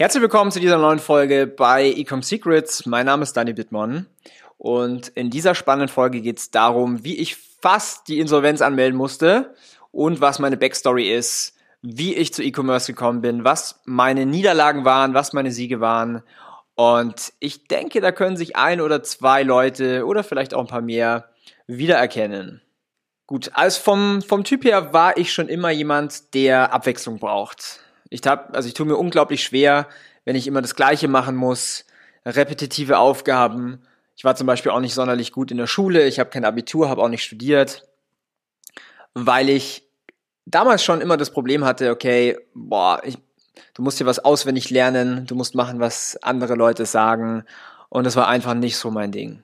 Herzlich willkommen zu dieser neuen Folge bei Ecom Secrets. Mein Name ist Daniel Bittmann und in dieser spannenden Folge geht es darum, wie ich fast die Insolvenz anmelden musste und was meine Backstory ist, wie ich zu E-Commerce gekommen bin, was meine Niederlagen waren, was meine Siege waren. Und ich denke, da können sich ein oder zwei Leute oder vielleicht auch ein paar mehr wiedererkennen. Gut, als vom, vom Typ her war ich schon immer jemand, der Abwechslung braucht. Ich hab, also ich tue mir unglaublich schwer, wenn ich immer das Gleiche machen muss, repetitive Aufgaben. Ich war zum Beispiel auch nicht sonderlich gut in der Schule, ich habe kein Abitur, habe auch nicht studiert, weil ich damals schon immer das Problem hatte, okay, boah, ich, du musst dir was auswendig lernen, du musst machen, was andere Leute sagen. Und das war einfach nicht so mein Ding.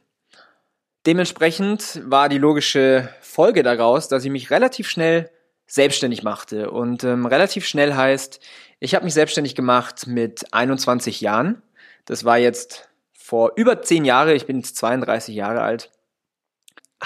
Dementsprechend war die logische Folge daraus, dass ich mich relativ schnell selbstständig machte. Und ähm, relativ schnell heißt, ich habe mich selbstständig gemacht mit 21 Jahren. Das war jetzt vor über 10 Jahre, ich bin jetzt 32 Jahre alt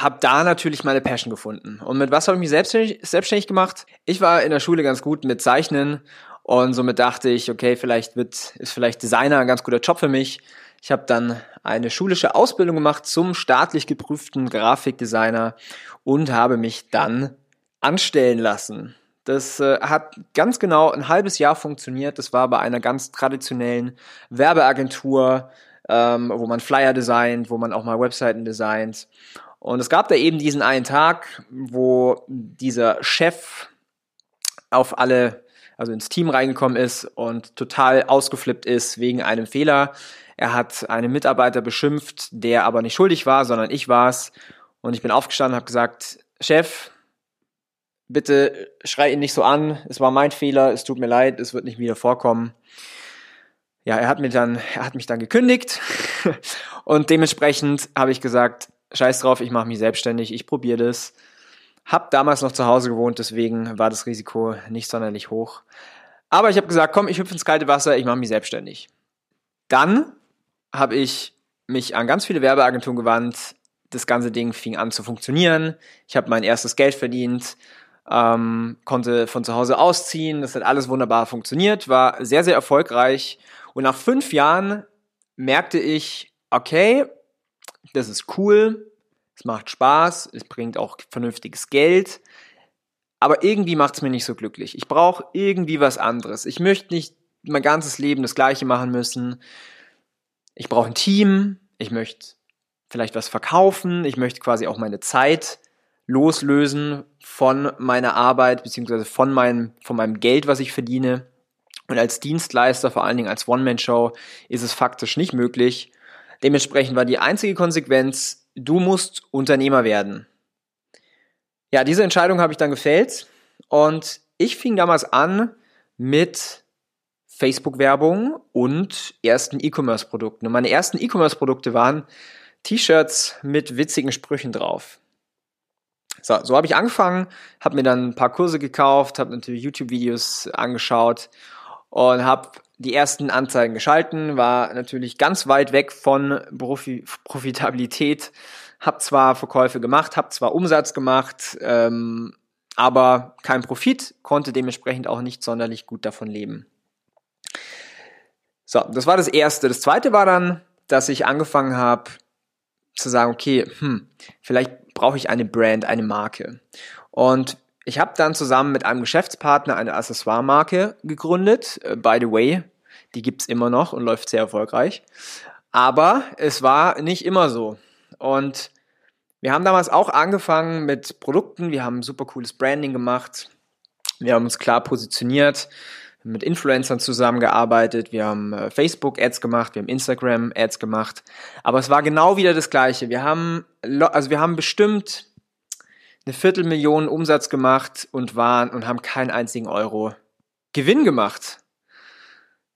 habe da natürlich meine Passion gefunden. Und mit was habe ich mich selbstständig, selbstständig gemacht? Ich war in der Schule ganz gut mit Zeichnen und somit dachte ich, okay, vielleicht wird ist vielleicht Designer ein ganz guter Job für mich. Ich habe dann eine schulische Ausbildung gemacht zum staatlich geprüften Grafikdesigner und habe mich dann anstellen lassen. Das äh, hat ganz genau ein halbes Jahr funktioniert. Das war bei einer ganz traditionellen Werbeagentur, ähm, wo man Flyer designt, wo man auch mal Webseiten designt. Und es gab da eben diesen einen Tag, wo dieser Chef auf alle, also ins Team reingekommen ist und total ausgeflippt ist wegen einem Fehler. Er hat einen Mitarbeiter beschimpft, der aber nicht schuldig war, sondern ich war's. Und ich bin aufgestanden und habe gesagt, Chef, bitte schrei ihn nicht so an. Es war mein Fehler, es tut mir leid, es wird nicht wieder vorkommen. Ja, er hat mir dann, er hat mich dann gekündigt und dementsprechend habe ich gesagt, scheiß drauf, ich mache mich selbstständig, ich probiere das. Hab damals noch zu Hause gewohnt, deswegen war das Risiko nicht sonderlich hoch. Aber ich habe gesagt, komm, ich hüpfe ins kalte Wasser, ich mache mich selbstständig. Dann habe ich mich an ganz viele Werbeagenturen gewandt. Das ganze Ding fing an zu funktionieren. Ich habe mein erstes Geld verdient, ähm, konnte von zu Hause ausziehen. Das hat alles wunderbar funktioniert, war sehr, sehr erfolgreich. Und nach fünf Jahren merkte ich, okay, das ist cool, es macht Spaß, es bringt auch vernünftiges Geld, aber irgendwie macht es mir nicht so glücklich. Ich brauche irgendwie was anderes. Ich möchte nicht mein ganzes Leben das gleiche machen müssen. Ich brauche ein Team, ich möchte vielleicht was verkaufen, ich möchte quasi auch meine Zeit loslösen von meiner Arbeit beziehungsweise von meinem, von meinem Geld, was ich verdiene. Und als Dienstleister, vor allen Dingen als One-Man-Show, ist es faktisch nicht möglich. Dementsprechend war die einzige Konsequenz, du musst Unternehmer werden. Ja, diese Entscheidung habe ich dann gefällt und ich fing damals an mit Facebook-Werbung und ersten E-Commerce-Produkten. Und meine ersten E-Commerce-Produkte waren T-Shirts mit witzigen Sprüchen drauf. So, so habe ich angefangen, habe mir dann ein paar Kurse gekauft, habe natürlich YouTube-Videos angeschaut und habe die ersten Anzeigen geschalten, war natürlich ganz weit weg von Profi Profitabilität, habe zwar Verkäufe gemacht, habe zwar Umsatz gemacht, ähm, aber kein Profit, konnte dementsprechend auch nicht sonderlich gut davon leben. So, das war das Erste. Das Zweite war dann, dass ich angefangen habe zu sagen, okay, hm, vielleicht brauche ich eine Brand, eine Marke. Und ich habe dann zusammen mit einem Geschäftspartner eine Accessoire-Marke gegründet. Äh, by the way, die gibt's immer noch und läuft sehr erfolgreich. Aber es war nicht immer so. Und wir haben damals auch angefangen mit Produkten. Wir haben super cooles Branding gemacht. Wir haben uns klar positioniert, mit Influencern zusammengearbeitet. Wir haben äh, Facebook-Ads gemacht, wir haben Instagram-Ads gemacht. Aber es war genau wieder das Gleiche. Wir haben, also wir haben bestimmt eine Viertelmillion Umsatz gemacht und waren und haben keinen einzigen Euro Gewinn gemacht.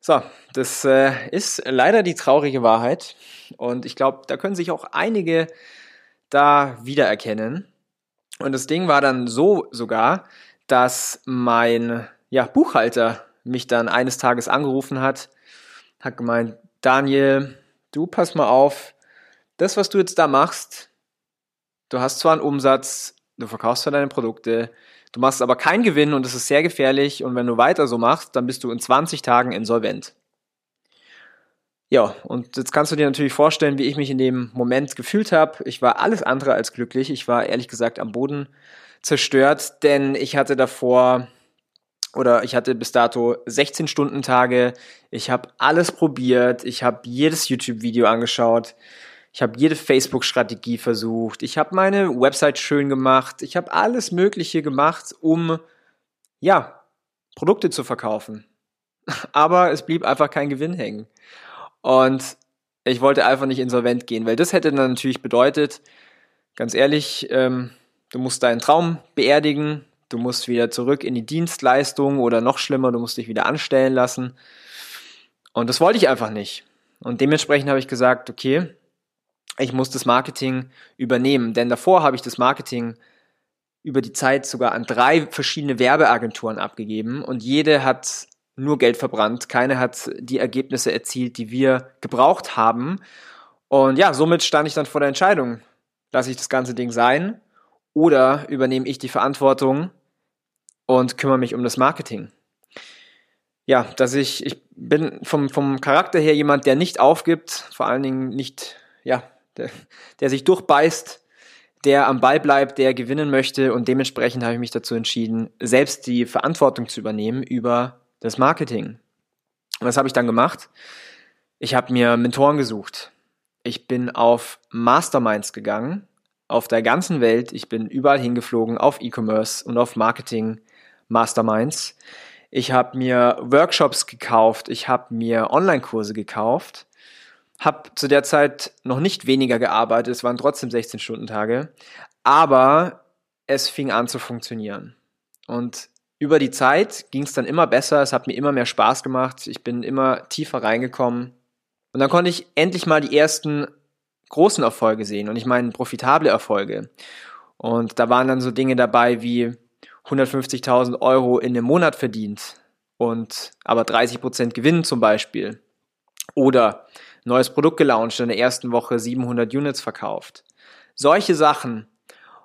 So, das äh, ist leider die traurige Wahrheit. Und ich glaube, da können sich auch einige da wiedererkennen. Und das Ding war dann so sogar, dass mein ja, Buchhalter mich dann eines Tages angerufen hat, hat gemeint, Daniel, du pass mal auf, das, was du jetzt da machst, du hast zwar einen Umsatz, du verkaufst zwar deine Produkte, Du machst aber keinen Gewinn und es ist sehr gefährlich und wenn du weiter so machst, dann bist du in 20 Tagen insolvent. Ja, und jetzt kannst du dir natürlich vorstellen, wie ich mich in dem Moment gefühlt habe. Ich war alles andere als glücklich. Ich war ehrlich gesagt am Boden zerstört, denn ich hatte davor oder ich hatte bis dato 16 Stunden Tage. Ich habe alles probiert. Ich habe jedes YouTube-Video angeschaut. Ich habe jede Facebook-Strategie versucht. Ich habe meine Website schön gemacht. Ich habe alles Mögliche gemacht, um ja Produkte zu verkaufen. Aber es blieb einfach kein Gewinn hängen. Und ich wollte einfach nicht insolvent gehen, weil das hätte dann natürlich bedeutet, ganz ehrlich, ähm, du musst deinen Traum beerdigen, du musst wieder zurück in die Dienstleistung oder noch schlimmer, du musst dich wieder anstellen lassen. Und das wollte ich einfach nicht. Und dementsprechend habe ich gesagt, okay, ich muss das Marketing übernehmen. Denn davor habe ich das Marketing über die Zeit sogar an drei verschiedene Werbeagenturen abgegeben und jede hat nur Geld verbrannt. Keine hat die Ergebnisse erzielt, die wir gebraucht haben. Und ja, somit stand ich dann vor der Entscheidung, lasse ich das ganze Ding sein oder übernehme ich die Verantwortung und kümmere mich um das Marketing. Ja, dass ich, ich bin vom, vom Charakter her jemand, der nicht aufgibt, vor allen Dingen nicht, ja, der, der sich durchbeißt, der am Ball bleibt, der gewinnen möchte und dementsprechend habe ich mich dazu entschieden, selbst die Verantwortung zu übernehmen über das Marketing. Und was habe ich dann gemacht? Ich habe mir Mentoren gesucht. Ich bin auf Masterminds gegangen, auf der ganzen Welt. Ich bin überall hingeflogen, auf E-Commerce und auf Marketing Masterminds. Ich habe mir Workshops gekauft, ich habe mir Online-Kurse gekauft habe zu der Zeit noch nicht weniger gearbeitet, es waren trotzdem 16-Stunden-Tage, aber es fing an zu funktionieren. Und über die Zeit ging es dann immer besser, es hat mir immer mehr Spaß gemacht, ich bin immer tiefer reingekommen. Und dann konnte ich endlich mal die ersten großen Erfolge sehen und ich meine profitable Erfolge. Und da waren dann so Dinge dabei wie 150.000 Euro in einem Monat verdient und aber 30% Gewinn zum Beispiel. Oder neues Produkt gelauncht, in der ersten Woche 700 Units verkauft. Solche Sachen.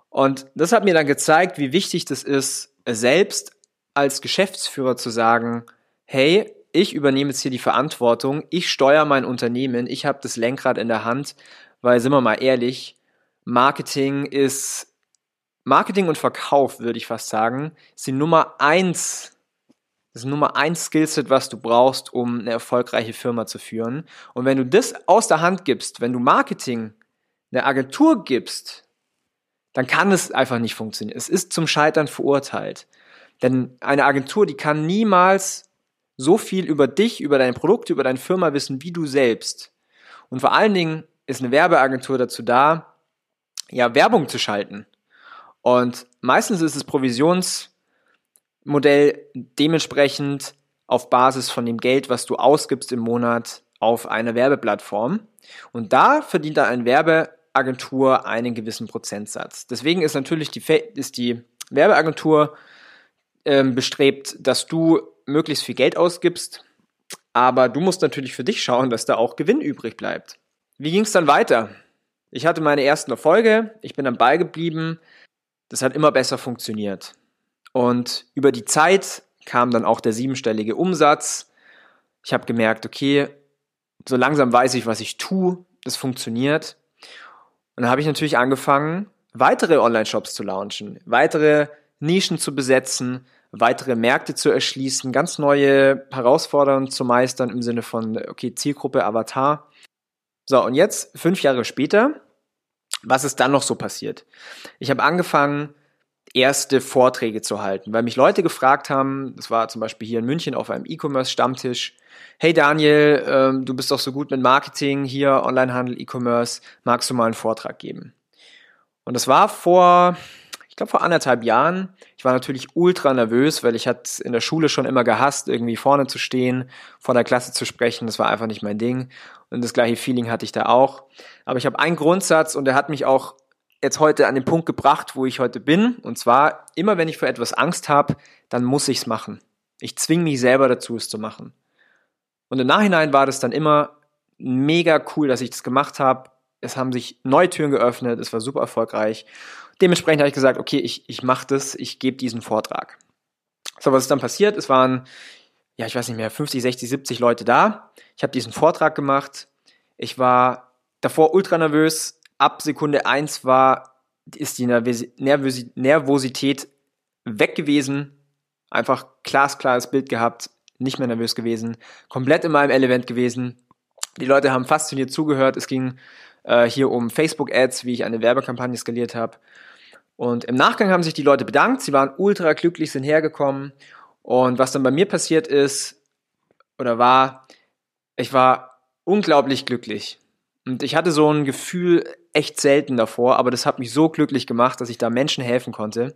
Und das hat mir dann gezeigt, wie wichtig das ist, selbst als Geschäftsführer zu sagen, hey, ich übernehme jetzt hier die Verantwortung, ich steuere mein Unternehmen, ich habe das Lenkrad in der Hand, weil sind wir mal ehrlich, Marketing ist Marketing und Verkauf, würde ich fast sagen, die Nummer eins das ist Nummer eins Skillset, was du brauchst, um eine erfolgreiche Firma zu führen. Und wenn du das aus der Hand gibst, wenn du Marketing eine Agentur gibst, dann kann es einfach nicht funktionieren. Es ist zum Scheitern verurteilt. Denn eine Agentur, die kann niemals so viel über dich, über dein Produkt, über deine Firma wissen, wie du selbst. Und vor allen Dingen ist eine Werbeagentur dazu da, ja, Werbung zu schalten. Und meistens ist es Provisions, Modell dementsprechend auf Basis von dem Geld, was du ausgibst im Monat auf einer Werbeplattform. Und da verdient dann eine Werbeagentur einen gewissen Prozentsatz. Deswegen ist natürlich die, ist die Werbeagentur ähm, bestrebt, dass du möglichst viel Geld ausgibst, aber du musst natürlich für dich schauen, dass da auch Gewinn übrig bleibt. Wie ging es dann weiter? Ich hatte meine ersten Erfolge, ich bin am Ball geblieben, das hat immer besser funktioniert. Und über die Zeit kam dann auch der siebenstellige Umsatz. Ich habe gemerkt, okay, so langsam weiß ich, was ich tue, das funktioniert. Und dann habe ich natürlich angefangen, weitere Online-Shops zu launchen, weitere Nischen zu besetzen, weitere Märkte zu erschließen, ganz neue Herausforderungen zu meistern im Sinne von, okay, Zielgruppe, Avatar. So, und jetzt, fünf Jahre später, was ist dann noch so passiert? Ich habe angefangen, erste Vorträge zu halten, weil mich Leute gefragt haben, das war zum Beispiel hier in München auf einem E-Commerce-Stammtisch, hey Daniel, ähm, du bist doch so gut mit Marketing, hier Onlinehandel, E-Commerce, magst du mal einen Vortrag geben? Und das war vor, ich glaube vor anderthalb Jahren Ich war natürlich ultra nervös, weil ich hatte in der Schule schon immer gehasst, irgendwie vorne zu stehen, vor der Klasse zu sprechen. Das war einfach nicht mein Ding. Und das gleiche Feeling hatte ich da auch. Aber ich habe einen Grundsatz und der hat mich auch jetzt heute an den Punkt gebracht, wo ich heute bin. Und zwar, immer wenn ich vor etwas Angst habe, dann muss ich es machen. Ich zwinge mich selber dazu, es zu machen. Und im Nachhinein war das dann immer mega cool, dass ich das gemacht habe. Es haben sich neue Türen geöffnet, es war super erfolgreich. Dementsprechend habe ich gesagt, okay, ich, ich mache das, ich gebe diesen Vortrag. So, was ist dann passiert? Es waren, ja, ich weiß nicht mehr, 50, 60, 70 Leute da. Ich habe diesen Vortrag gemacht. Ich war davor ultra nervös. Ab Sekunde eins war, ist die Nervosität weg gewesen. Einfach glasklares Bild gehabt, nicht mehr nervös gewesen, komplett in meinem Element gewesen. Die Leute haben fasziniert zugehört. Es ging äh, hier um Facebook-Ads, wie ich eine Werbekampagne skaliert habe. Und im Nachgang haben sich die Leute bedankt, sie waren ultra glücklich, sind hergekommen. Und was dann bei mir passiert ist, oder war, ich war unglaublich glücklich. Und ich hatte so ein Gefühl echt selten davor, aber das hat mich so glücklich gemacht, dass ich da Menschen helfen konnte.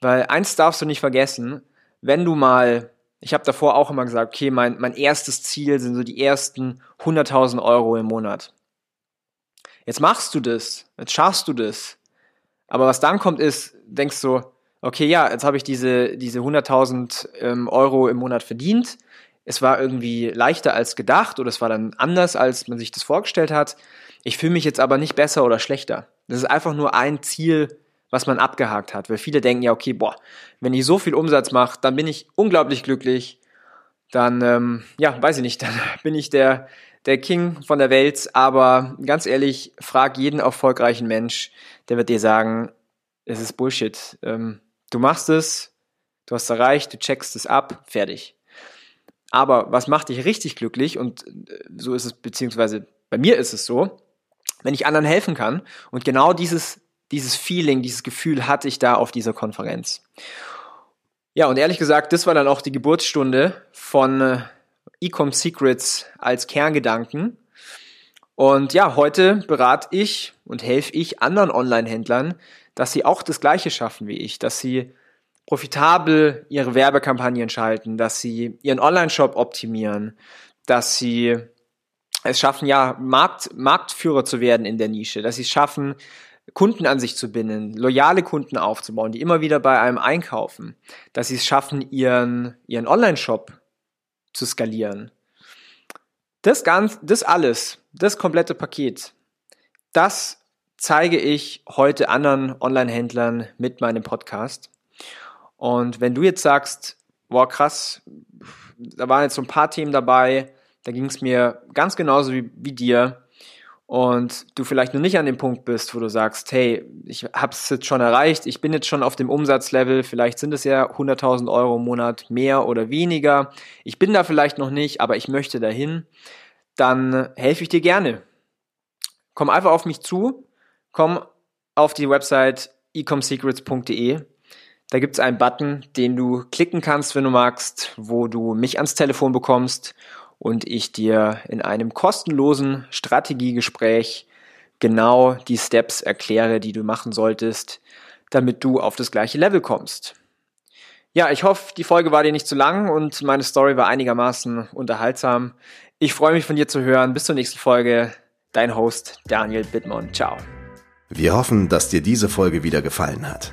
Weil eins darfst du nicht vergessen, wenn du mal, ich habe davor auch immer gesagt, okay, mein, mein erstes Ziel sind so die ersten 100.000 Euro im Monat. Jetzt machst du das, jetzt schaffst du das. Aber was dann kommt ist, denkst du, okay, ja, jetzt habe ich diese, diese 100.000 ähm, Euro im Monat verdient. Es war irgendwie leichter als gedacht oder es war dann anders, als man sich das vorgestellt hat. Ich fühle mich jetzt aber nicht besser oder schlechter. Das ist einfach nur ein Ziel, was man abgehakt hat. Weil viele denken ja, okay, boah, wenn ich so viel Umsatz mache, dann bin ich unglaublich glücklich. Dann, ähm, ja, weiß ich nicht, dann bin ich der, der King von der Welt, aber ganz ehrlich, frag jeden erfolgreichen Mensch, der wird dir sagen, es ist Bullshit. Ähm, du machst es, du hast erreicht, du checkst es ab, fertig. Aber was macht dich richtig glücklich und äh, so ist es, beziehungsweise bei mir ist es so, wenn ich anderen helfen kann und genau dieses, dieses Feeling, dieses Gefühl hatte ich da auf dieser Konferenz. Ja, und ehrlich gesagt, das war dann auch die Geburtsstunde von äh, Ecom Secrets als Kerngedanken. Und ja, heute berate ich und helfe ich anderen Online-Händlern, dass sie auch das Gleiche schaffen wie ich, dass sie profitabel ihre Werbekampagnen schalten, dass sie ihren Online-Shop optimieren, dass sie es schaffen, ja, Markt, Marktführer zu werden in der Nische, dass sie es schaffen, Kunden an sich zu binden, loyale Kunden aufzubauen, die immer wieder bei einem einkaufen, dass sie es schaffen, ihren, ihren Online-Shop zu skalieren. Das ganz, das alles, das komplette Paket, das zeige ich heute anderen Online-Händlern mit meinem Podcast. Und wenn du jetzt sagst, boah, krass, da waren jetzt so ein paar Themen dabei, da ging es mir ganz genauso wie, wie dir, und du vielleicht noch nicht an dem Punkt bist, wo du sagst, hey, ich habe es jetzt schon erreicht, ich bin jetzt schon auf dem Umsatzlevel, vielleicht sind es ja 100.000 Euro im Monat mehr oder weniger, ich bin da vielleicht noch nicht, aber ich möchte dahin, dann helfe ich dir gerne. Komm einfach auf mich zu, komm auf die Website ecomsecrets.de. Da gibt es einen Button, den du klicken kannst, wenn du magst, wo du mich ans Telefon bekommst und ich dir in einem kostenlosen Strategiegespräch genau die Steps erkläre, die du machen solltest, damit du auf das gleiche Level kommst. Ja, ich hoffe, die Folge war dir nicht zu lang und meine Story war einigermaßen unterhaltsam. Ich freue mich von dir zu hören. Bis zur nächsten Folge. Dein Host Daniel Bittmann. Ciao. Wir hoffen, dass dir diese Folge wieder gefallen hat.